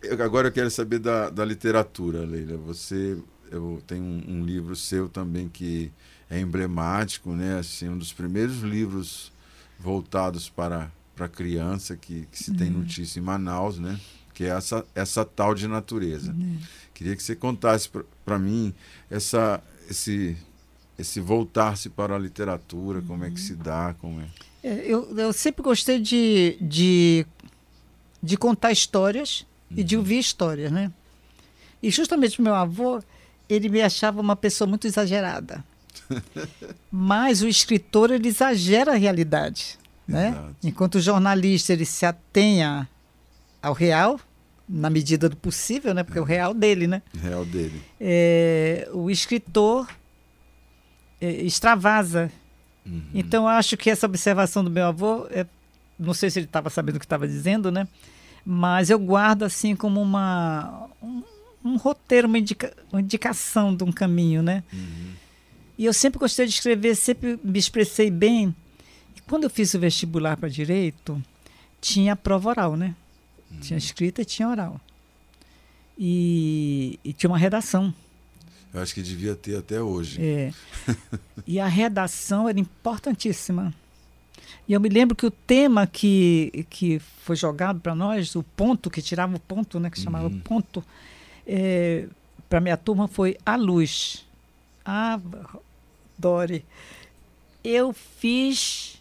Eu- agora eu quero saber da, da literatura, Leila. Você eu tenho um, um livro seu também que é emblemático, né? Assim, um dos primeiros livros voltados para para criança que, que se tem notícia em Manaus, né? Que é essa essa tal de natureza. Queria que você contasse para mim essa esse esse voltar-se para a literatura, como é que se dá, como é. É, eu, eu sempre gostei de, de, de contar histórias e de ouvir histórias, né? E justamente meu avô, ele me achava uma pessoa muito exagerada. Mas o escritor, ele exagera a realidade, né? Exato. Enquanto o jornalista, ele se atenha ao real, na medida do possível, né? Porque é o real dele, né? real dele. É, o escritor é, extravasa Uhum. então, eu acho que essa observação do meu avô, é, não sei se ele estava sabendo o que estava dizendo, né? Mas eu guardo assim como uma, um, um roteiro, uma, indica, uma indicação de um caminho, né? Uhum. E eu sempre gostei de escrever, sempre me expressei bem. E quando eu fiz o vestibular para direito, tinha a prova oral, né? Tinha escrita e tinha oral. E, e tinha uma redação. Eu acho que devia ter até hoje. É. e a redação era importantíssima. E eu me lembro que o tema que, que foi jogado para nós, o ponto, que tirava o ponto, né, que chamava Uhum. ponto, para minha turma foi a luz. Ah, Dori, eu fiz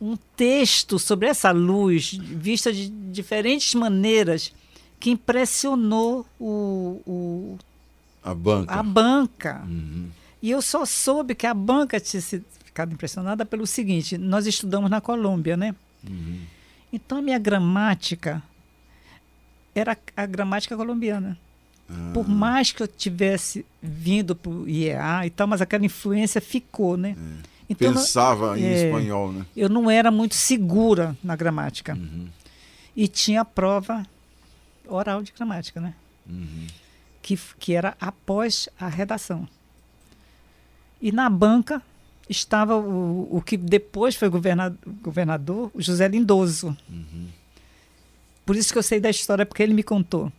um texto sobre essa luz, vista de diferentes maneiras, que impressionou o, o, A banca. a banca. Uhum. E eu só soube que a banca tinha ficado impressionada pelo seguinte: nós estudamos na Colômbia, né? Uhum. Então a minha gramática era a gramática colombiana. Ah, Por mais que eu tivesse vindo para o IEA e tal, mas aquela influência ficou, né? Então não- Pensava em é. espanhol, né? eu não era muito segura na gramática. Uhum. E tinha a prova oral de gramática, né? Uhum. que, que era após a redação. E na banca estava o, o que depois foi governador, governador, José Lindoso. Uhum. Por isso que eu sei da história, porque ele me contou.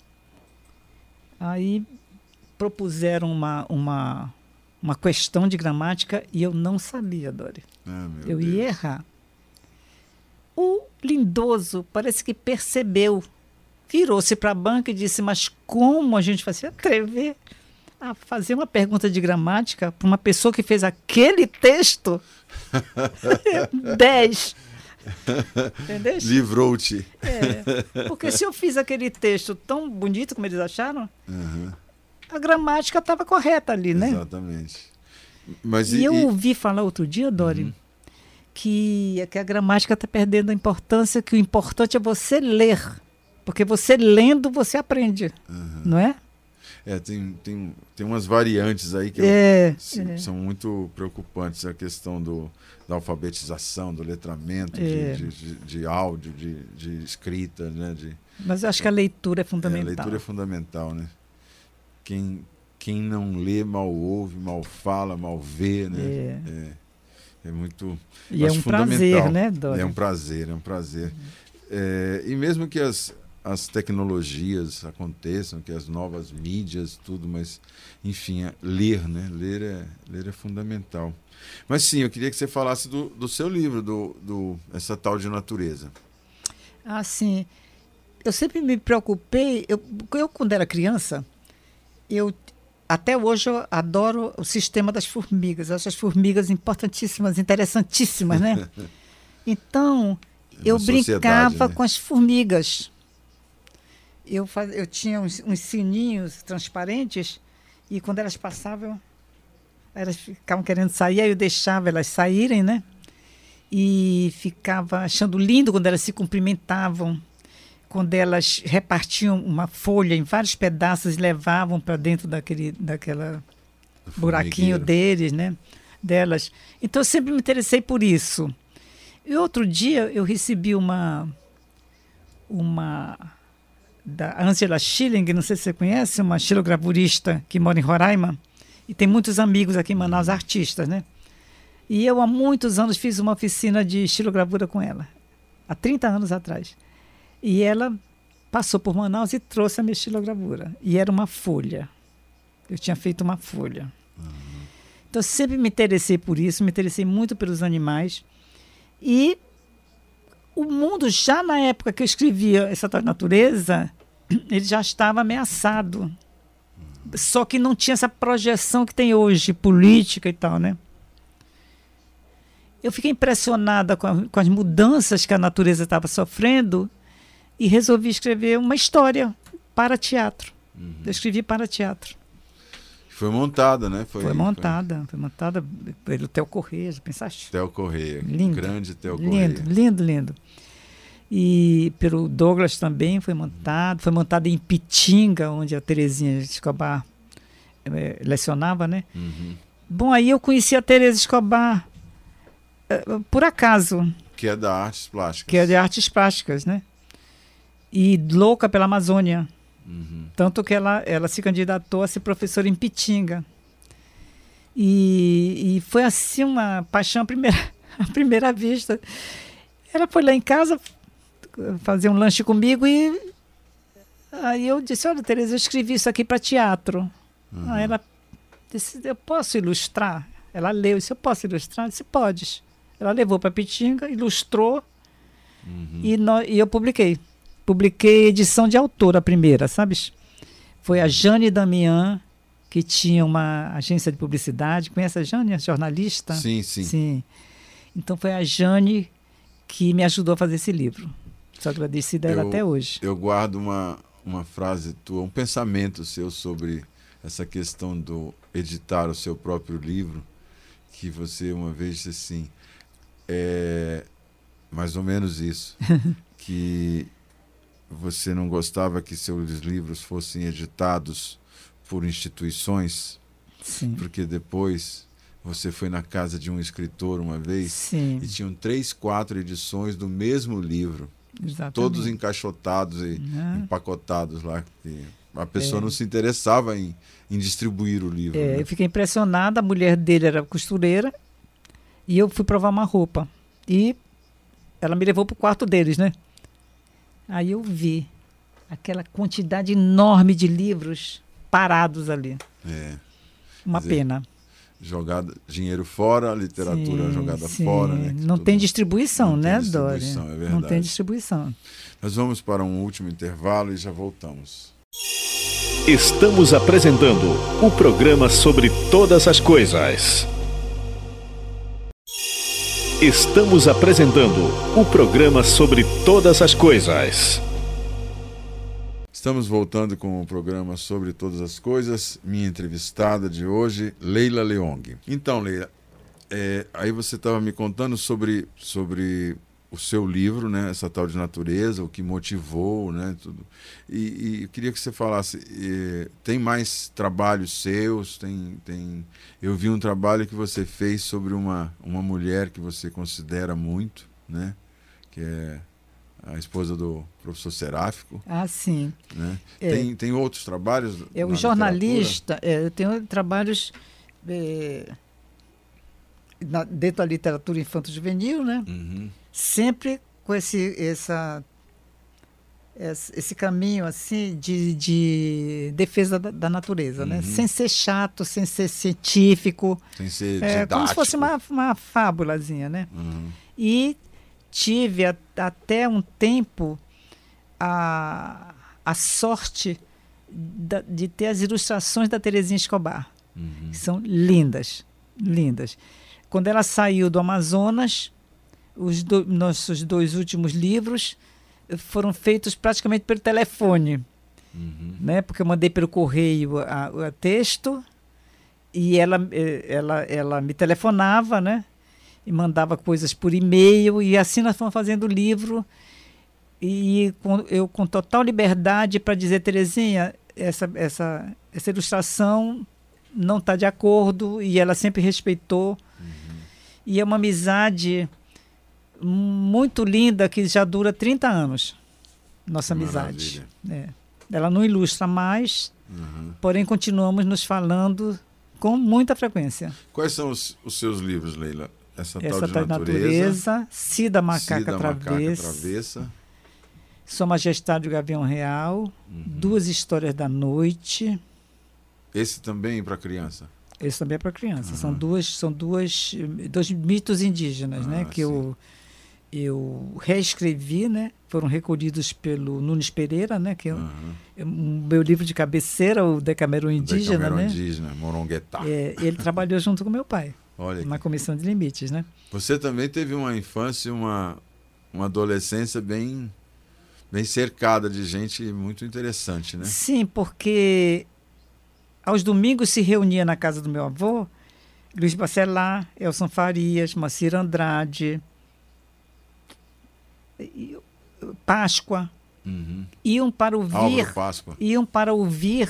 Aí propuseram uma, uma, uma questão de gramática e eu não sabia, Dori. Ah, Eu Deus. ia errar. O Lindoso parece que percebeu, virou-se para a banca e disse: Mas como a gente vai se atrever a fazer uma pergunta de gramática para uma pessoa que fez aquele texto? 10. Entendeu? Livrou-te. É, porque se eu fiz aquele texto tão bonito como eles acharam, Uhum. a gramática estava correta ali, né? Exatamente. Mas E e, eu e- ouvi falar outro dia, Dori, que, que a gramática está perdendo a importância, que o importante é você ler. Porque você lendo, você aprende. Uhum. Não é? É, tem, tem, tem umas variantes aí que eu- É. se- é. são muito preocupantes. A questão do, da alfabetização, do letramento, É. de, de, de- de áudio, de, de escrita, né? De, Mas eu acho que a leitura é É, a fundamental. leitura é fundamental, né? Quem, quem não lê, mal ouve, mal fala, mal vê, né? É. É, é muito. E é um prazer, né, Dori? É um prazer, é um prazer. É, e mesmo que as, as tecnologias aconteçam, que as novas mídias, tudo, mas, enfim, é- ler, né? Ler é, ler é fundamental. Mas sim, eu queria que você falasse do, do seu livro, do, do essa tal de natureza. Assim, eu sempre me preocupei. Eu, eu quando era criança, eu até hoje eu adoro o sistema das formigas. Acho as formigas importantíssimas, interessantíssimas, né? Então, É eu brincava né? com as formigas. Eu, faz, eu tinha uns, uns sininhos transparentes e quando elas passavam, elas ficavam querendo sair, aí eu deixava elas saírem, né? E ficava achando lindo quando elas se cumprimentavam, quando elas repartiam uma folha em vários pedaços e levavam para dentro daquele daquela buraquinho deles, né? Delas. Então eu sempre me interessei por isso. E outro dia eu recebi uma uma da Angela Schilling, não sei se você conhece, uma xilogravurista que mora em Roraima e tem muitos amigos aqui em Manaus, artistas, né? E eu há muitos anos fiz uma oficina de xilogravura com ela, há 30 anos atrás. E ela passou por Manaus e trouxe a minha xilogravura. E era uma folha. Eu tinha feito uma folha. Uhum. Então sempre me interessei por isso, me interessei muito pelos animais. E o mundo, já na época que eu escrevia essa natureza, ele já estava ameaçado. Só que não tinha essa projeção que tem hoje, política e tal, né? Eu fiquei impressionada com, a, com as mudanças que a natureza estava sofrendo e resolvi escrever uma história para teatro. Uhum. Eu escrevi para teatro. Foi montada, né? Foi, foi montada, foi. foi montada pelo Theo Correia, já pensaste? Theo Correia, lindo, grande Theo Correia. Lindo, lindo, lindo. E pelo Douglas também foi montado, foi montado em Pitinga, onde a Terezinha Escobar é, lecionava, né? Uhum. Bom, aí eu conheci a Tereza Escobar uh, por acaso. Que é da artes plásticas. Que é de artes plásticas, né? E louca pela Amazônia. Uhum. Tanto que ela, ela se candidatou a ser professora em Pitinga. E, e foi assim uma paixão à primeira, à primeira vista. Ela foi lá em casa fazer um lanche comigo e aí eu disse, olha Tereza, eu escrevi isso aqui para teatro. Uhum. Aí ela disse, eu posso ilustrar? Ela leu, disse, eu posso ilustrar? Eu disse, podes. Ela levou para Pitinga, ilustrou uhum. e, no, e eu publiquei publiquei edição de autor, a primeira, sabes? Foi a Jane Damian, que tinha uma agência de publicidade. Conhece a Jane, a jornalista? Sim, sim. Sim. Então foi a Jane que me ajudou a fazer esse livro. Sou agradecida a ela até hoje. Eu guardo uma, uma frase tua, um pensamento seu sobre essa questão do editar o seu próprio livro, que você uma vez disse assim, é mais ou menos isso, que você não gostava que seus livros fossem editados por instituições? Sim. Porque depois você foi na casa de um escritor uma vez Sim. e tinham três, quatro edições do mesmo livro. Exatamente. Todos encaixotados e uhum. empacotados lá. a pessoa é. não se interessava em, em distribuir o livro. É, né? Eu fiquei impressionada, a mulher dele era costureira e eu fui provar uma roupa. E ela me levou para o quarto deles, né? Aí eu vi aquela quantidade enorme de livros parados ali. É. Uma dizer, pena. Jogada, dinheiro fora, literatura sim, jogada sim. fora. Né, não tem distribuição, não né, tem Dória? É verdade. Não tem distribuição. Nós vamos para um último intervalo e já voltamos. Estamos apresentando o programa sobre todas as coisas. Estamos apresentando o programa sobre todas as coisas. Estamos voltando com o programa sobre todas as coisas. Minha entrevistada de hoje, Leila Leong. Então, Leila, é, aí você estava me contando sobre, sobre o seu livro, né, essa tal de natureza, o que motivou, né, tudo. E, e eu queria que você falasse, e, tem mais trabalhos seus? Tem, tem. Eu vi um trabalho que você fez sobre uma, uma mulher que você considera muito, né, que é a esposa do professor Seráfico. Ah, sim. Né? É. Tem, tem outros trabalhos? É o jornalista. É, eu tenho trabalhos é, na, dentro da literatura infanto-juvenil, né? Uhum sempre com esse, essa, esse caminho assim de, de defesa da, da natureza, né? uhum. né? Sem ser chato, sem ser científico. Sem ser é, Como se fosse uma, uma fábulazinha, né? Uhum. E tive a, até um tempo a, a sorte da, de ter as ilustrações da Terezinha Escobar, uhum. que são lindas, lindas. Quando ela saiu do Amazonas, os do, nossos dois últimos livros foram feitos praticamente pelo telefone. uhum. né? Porque eu mandei pelo correio o texto e ela, eh, ela, ela me telefonava, né? E mandava coisas por e-mail e assim nós fomos fazendo o livro e com, eu com total liberdade para dizer Terezinha essa, essa, essa ilustração não está de acordo e ela sempre respeitou uhum. e é uma amizade muito linda que já dura 30 anos nossa amizade é. ela não ilustra mais uhum. porém continuamos nos falando com muita frequência quais são os, os seus livros Leila essa, essa tal de natureza, natureza Cida Macaca, Cida Travessa, Macaca Travessa sua Majestade o Gavião Real, uhum. Duas Histórias da Noite. Esse também para criança? Esse também é para criança. Uhum. São duas, são duas, dois mitos indígenas, né, ah, né, que eu eu reescrevi, né? Foram recolhidos pelo Nunes Pereira, né? Que é uhum. o meu livro de cabeceira, o Decameron Indígena, Decameron né? Indígena, Moronguetá. É, ele trabalhou junto com meu pai. Olha na comissão de limites, né? Você também teve uma infância, uma uma adolescência bem bem cercada de gente muito interessante, né? Sim, porque aos domingos se reunia na casa do meu avô Luiz Bacelar, Elson Farias, Macir Andrade, Páscoa. Uhum. Iam para ouvir, iam para ouvir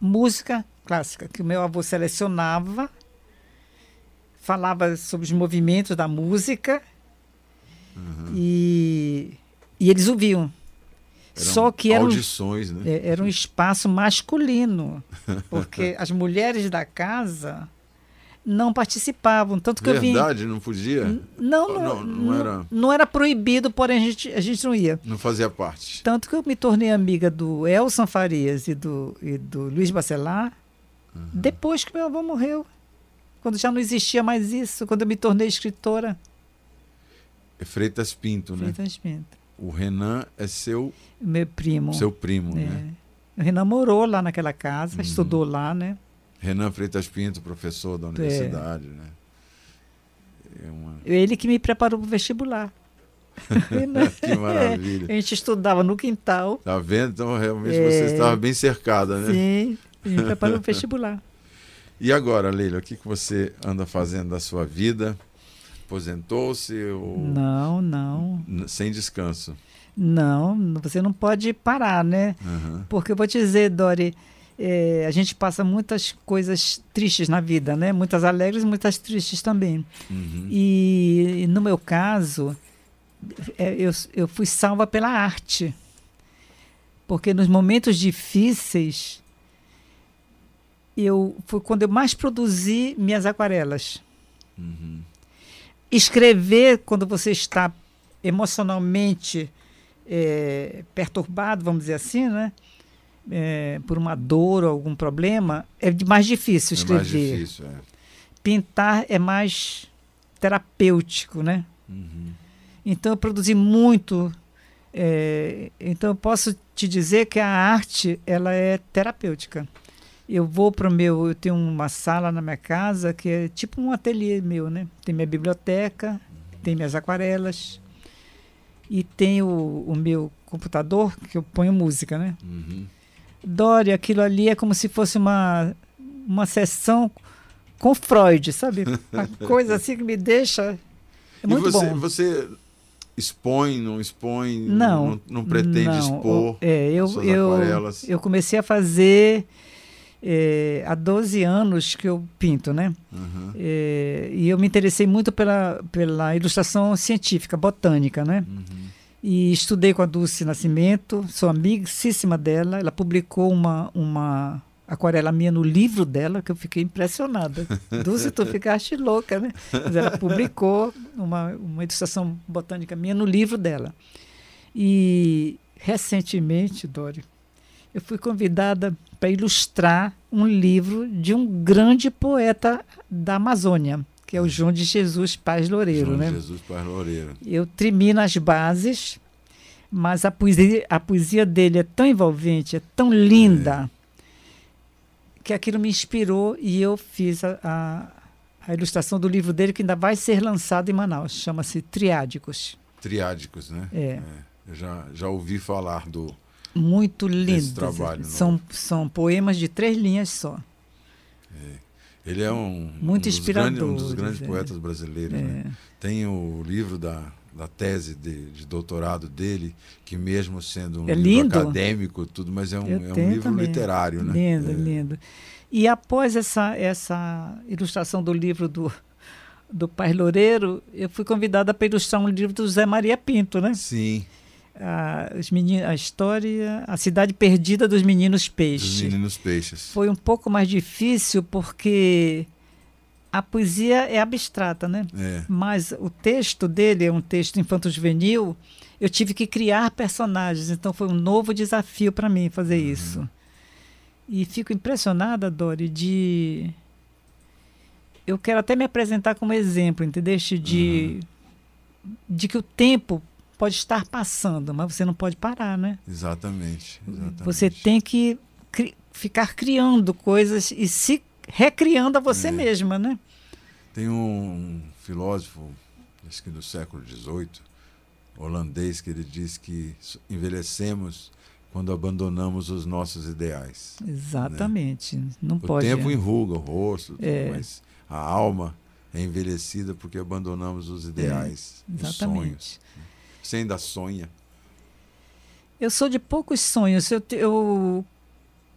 música clássica que o meu avô selecionava, falava sobre os movimentos da música uhum. e, e eles ouviam. Eram Só que era audições, né? É, era um espaço masculino, porque as mulheres da casa não participavam. Tanto que Verdade, eu vim... não podia? Não, não, não, não, era... não era proibido, porém a gente, a gente não ia. Não fazia parte. Tanto que eu me tornei amiga do Elson Farias e do, e do Luiz Bacelar uhum. depois que meu avô morreu. Quando já não existia mais isso, quando eu me tornei escritora. É Freitas Pinto, né? Freitas Pinto. O Renan é seu meu primo. Seu primo, é. né? O Renan morou lá naquela casa, uhum. estudou lá, né? Renan Freitas Pinto, professor da universidade, é. né? É uma... Ele que me preparou para o vestibular. que maravilha. É, a gente estudava no quintal. Tá vendo? Então, realmente é... você estava bem cercada, né? Sim, me preparou para o vestibular. E agora, Leila, o que, que você anda fazendo da sua vida? Aposentou-se? Ou... Não, não. Sem descanso? Não, você não pode parar, né? Uhum. Porque eu vou te dizer, Dori, é, a gente passa muitas coisas tristes na vida, né? Muitas alegres, muitas tristes também. Uhum. E, no meu caso, é, eu, eu fui salva pela arte. Porque nos momentos difíceis, eu foi quando eu mais produzi minhas aquarelas. Uhum. Escrever quando você está emocionalmente é, perturbado, vamos dizer assim, né? É, por uma dor ou algum problema, é mais difícil escrever. É mais difícil, é. Pintar é mais terapêutico, né? Uhum. Então eu produzi muito. É, então eu posso te dizer que a arte ela é terapêutica. Eu vou para o meu, eu tenho uma sala na minha casa que é tipo um ateliê meu, né? Tem minha biblioteca, tem minhas aquarelas, e tenho o, o meu computador que eu ponho música, né? Uhum. Dória, aquilo ali é como se fosse uma, uma sessão com Freud, sabe? Uma coisa assim que me deixa. É muito e você, bom. Você expõe, não expõe? Não. Não, não pretende não. expor? É, eu, eu, eu comecei a fazer é, há 12 anos que eu pinto, né? Uhum. É, e eu me interessei muito pela, pela ilustração científica, botânica, né? Uhum. E estudei com a Dulce Nascimento, sou amigíssima dela. Ela publicou uma, uma aquarela minha no livro dela, que eu fiquei impressionada. Dulce, tu ficaste louca, né? Mas ela publicou uma, uma ilustração botânica minha no livro dela. E recentemente, Dório, eu fui convidada para ilustrar um livro de um grande poeta da Amazônia, que é o João de Jesus Paz Loureiro. João né? Jesus Paz Loureiro. Eu tremi nas bases, mas a poesia, a poesia dele é tão envolvente, é tão linda, é. que aquilo me inspirou e eu fiz a, a, a ilustração do livro dele, que ainda vai ser lançado em Manaus. Chama-se Triádicos. Triádicos, né? É. é. Eu já, já ouvi falar do, Muito lindo. trabalho São, são poemas de três linhas só. Ele é um, Muito um dos grandes, um dos grandes é. poetas brasileiros. É. Né? Tem o livro da, da tese de, de doutorado dele, que mesmo sendo um É livro lindo. acadêmico, tudo, mas é um, é um livro também. literário, né? Lindo, É. lindo. E após essa, essa ilustração do livro do, do Pai Loureiro, eu fui convidada para ilustrar um livro do Zé Maria Pinto, né? Sim, A, os meninos, a história, a cidade perdida dos meninos dos peixes. meninos peixes. Foi um pouco mais difícil porque a poesia é abstrata, né? É, Mas o texto dele é um texto infanto-juvenil. Eu tive que criar personagens, então foi um novo desafio para mim fazer isso. E fico impressionada, Dori, de. Eu quero até me apresentar como exemplo, entendeu? De, de que o tempo pode estar passando, mas você não pode parar, né? exatamente, exatamente. Você tem que cri- ficar criando coisas e se recriando a você É. mesma, né? Tem um filósofo, acho que do século XVIII, holandês, que ele diz que envelhecemos quando abandonamos os nossos ideais. Exatamente. Não O pode. tempo é. enruga o rosto, É. mas a alma é envelhecida porque abandonamos os ideais, os sonhos. Você ainda sonha? Eu sou de poucos sonhos. Eu, eu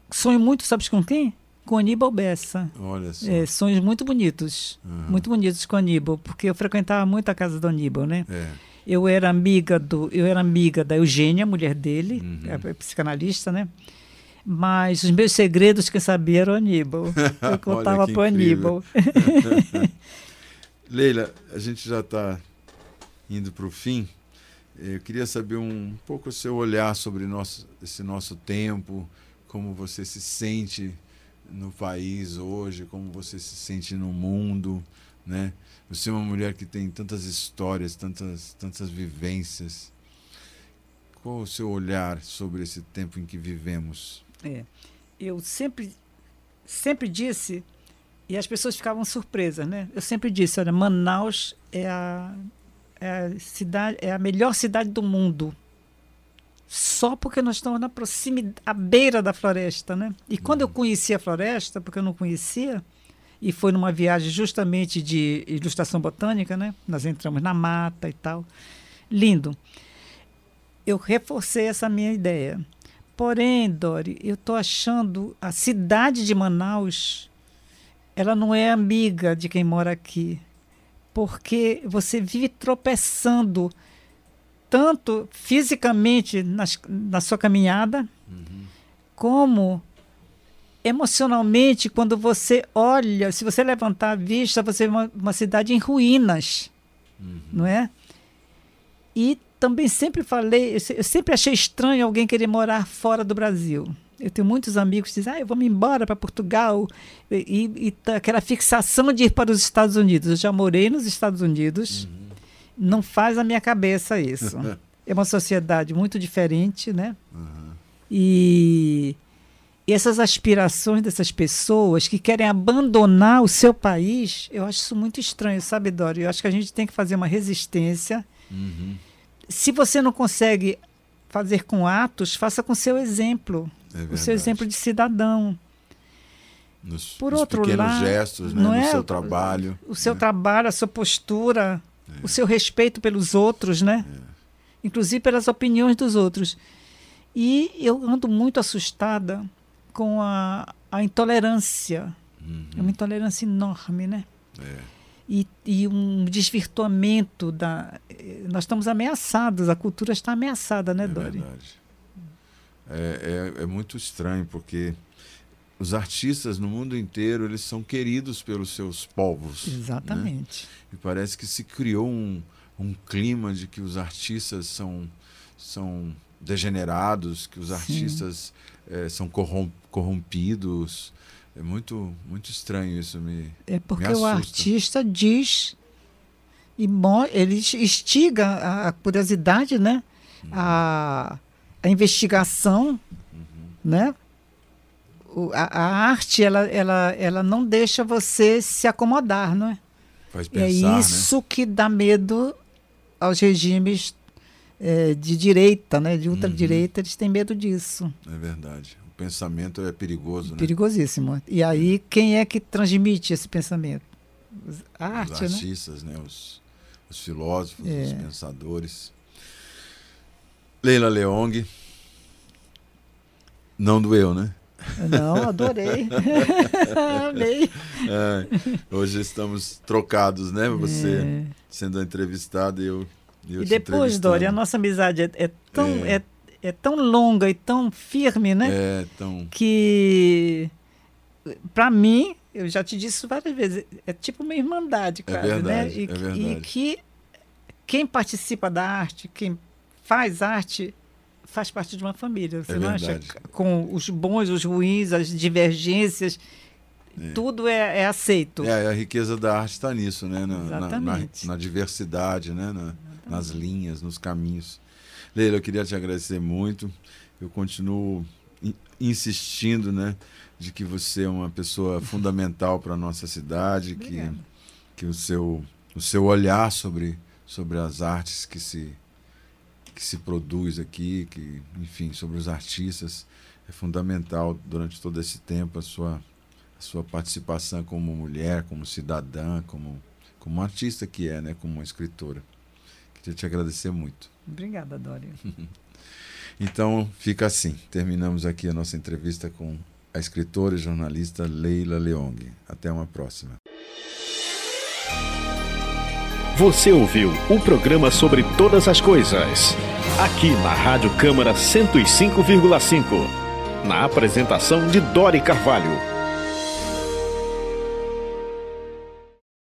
sonho muito, sabes com quem? Com Aníbal Bessa. Olha só. É, sonhos muito bonitos. Aham. Muito bonitos com Aníbal, porque eu frequentava muito a casa do Aníbal, né? É. Eu era amiga do, eu era amiga da Eugênia, mulher dele, Uhum. é psicanalista, né? Mas os meus segredos quem sabia era o Aníbal. Eu contava que para o. Aníbal. Leila, a gente já está indo para o fim. Eu queria saber um pouco o seu olhar sobre nosso, esse nosso tempo, como você se sente no país hoje, como você se sente no mundo, né? Você é uma mulher que tem tantas histórias, tantas, tantas vivências. Qual o seu olhar sobre esse tempo em que vivemos? É. Eu sempre, sempre disse, e as pessoas ficavam surpresas, né? Eu sempre disse, olha, Manaus é a, é a cidade, é a melhor cidade do mundo. Só porque nós estamos na proximidade, à beira da floresta, né? E quando eu conheci a floresta, porque eu não conhecia, e foi numa viagem justamente de ilustração botânica, né? Nós entramos na mata e tal. Lindo. Eu reforcei essa minha ideia. Porém, Dori, eu estou achando a cidade de Manaus, ela não é amiga de quem mora aqui, porque você vive tropeçando tanto fisicamente nas, na sua caminhada, como emocionalmente quando você olha, se você levantar a vista, você vê uma, uma cidade em ruínas, não é? E também sempre falei, eu sempre achei estranho alguém querer morar fora do Brasil. Eu tenho muitos amigos que dizem, ah, eu vou me embora para Portugal. E, e, tá aquela fixação de ir para os Estados Unidos. Eu já morei nos Estados Unidos. Não faz a minha cabeça isso. é uma sociedade muito diferente, né? E, e essas aspirações dessas pessoas que querem abandonar o seu país, eu acho isso muito estranho, sabe, Dori? Eu acho que a gente tem que fazer uma resistência. Uhum. Se você não consegue fazer com atos, faça com seu exemplo, É o seu exemplo de cidadão. nos, Por nos outro lado, gestos, né? não no é? seu trabalho. O seu né? trabalho, a sua postura, o seu respeito pelos outros, né? Inclusive pelas opiniões dos outros. E eu ando muito assustada com a, a intolerância. Uhum. É uma intolerância enorme, né? É. E, e um desvirtuamento da. eh, Nós estamos ameaçados, a cultura está ameaçada, né, É Dori? verdade. É, é, é muito estranho porque os artistas no mundo inteiro eles são queridos pelos seus povos. né? Exatamente. E parece que se criou um, um clima de que os artistas são, são degenerados, que os artistas eh, são corrom- corrompidos. É muito, muito estranho isso. Me... É porque Me o artista diz e ele instiga a- curiosidade, né? A, a investigação, né? O- a, a arte ela, ela, ela não deixa você se acomodar, não é? Faz é pensar, né? isso que dá medo aos regimes é, de direita, né, de ultradireita, uhum. eles têm medo disso. É verdade. O pensamento é perigoso, né? Perigosíssimo. E aí, quem é que transmite esse pensamento? A arte, os né? artistas, né? né? Os, os filósofos, é. os pensadores. Leila Leong. Não doeu, né? Não, adorei. Amei. É, hoje estamos trocados, né? Você é. sendo entrevistada e eu. E, eu e depois, Dori, a nossa amizade é, é tão, é. é. É, tão longa e tão firme, né? É, tão. Que, para mim, eu já te disse várias vezes, é tipo uma irmandade, cara. É verdade, né? E, é verdade. e que quem participa da arte, quem faz arte, faz parte de uma família. Você é não acha? Com os bons, os ruins, as divergências. É. Tudo é, é, aceito. É, a riqueza da arte está nisso, né? Na. Na, na, na diversidade, né? Na, nas linhas, nos caminhos. Leila, eu queria te agradecer muito. Eu continuo insistindo, né, de que você é uma pessoa fundamental para a nossa cidade, que, que o seu, o seu olhar sobre, sobre as artes que se que se produz aqui, que, enfim, sobre os artistas, é fundamental durante todo esse tempo a sua, a sua participação como mulher, como cidadã, como, como artista que é, né, como uma escritora. Queria te agradecer muito. Obrigada, Dória. então, fica assim. Terminamos aqui a nossa entrevista com a escritora e jornalista Leila Leong. Até uma próxima. Você ouviu o programa sobre todas as coisas, aqui na Rádio Câmara 105,5. Na apresentação de Dori Carvalho.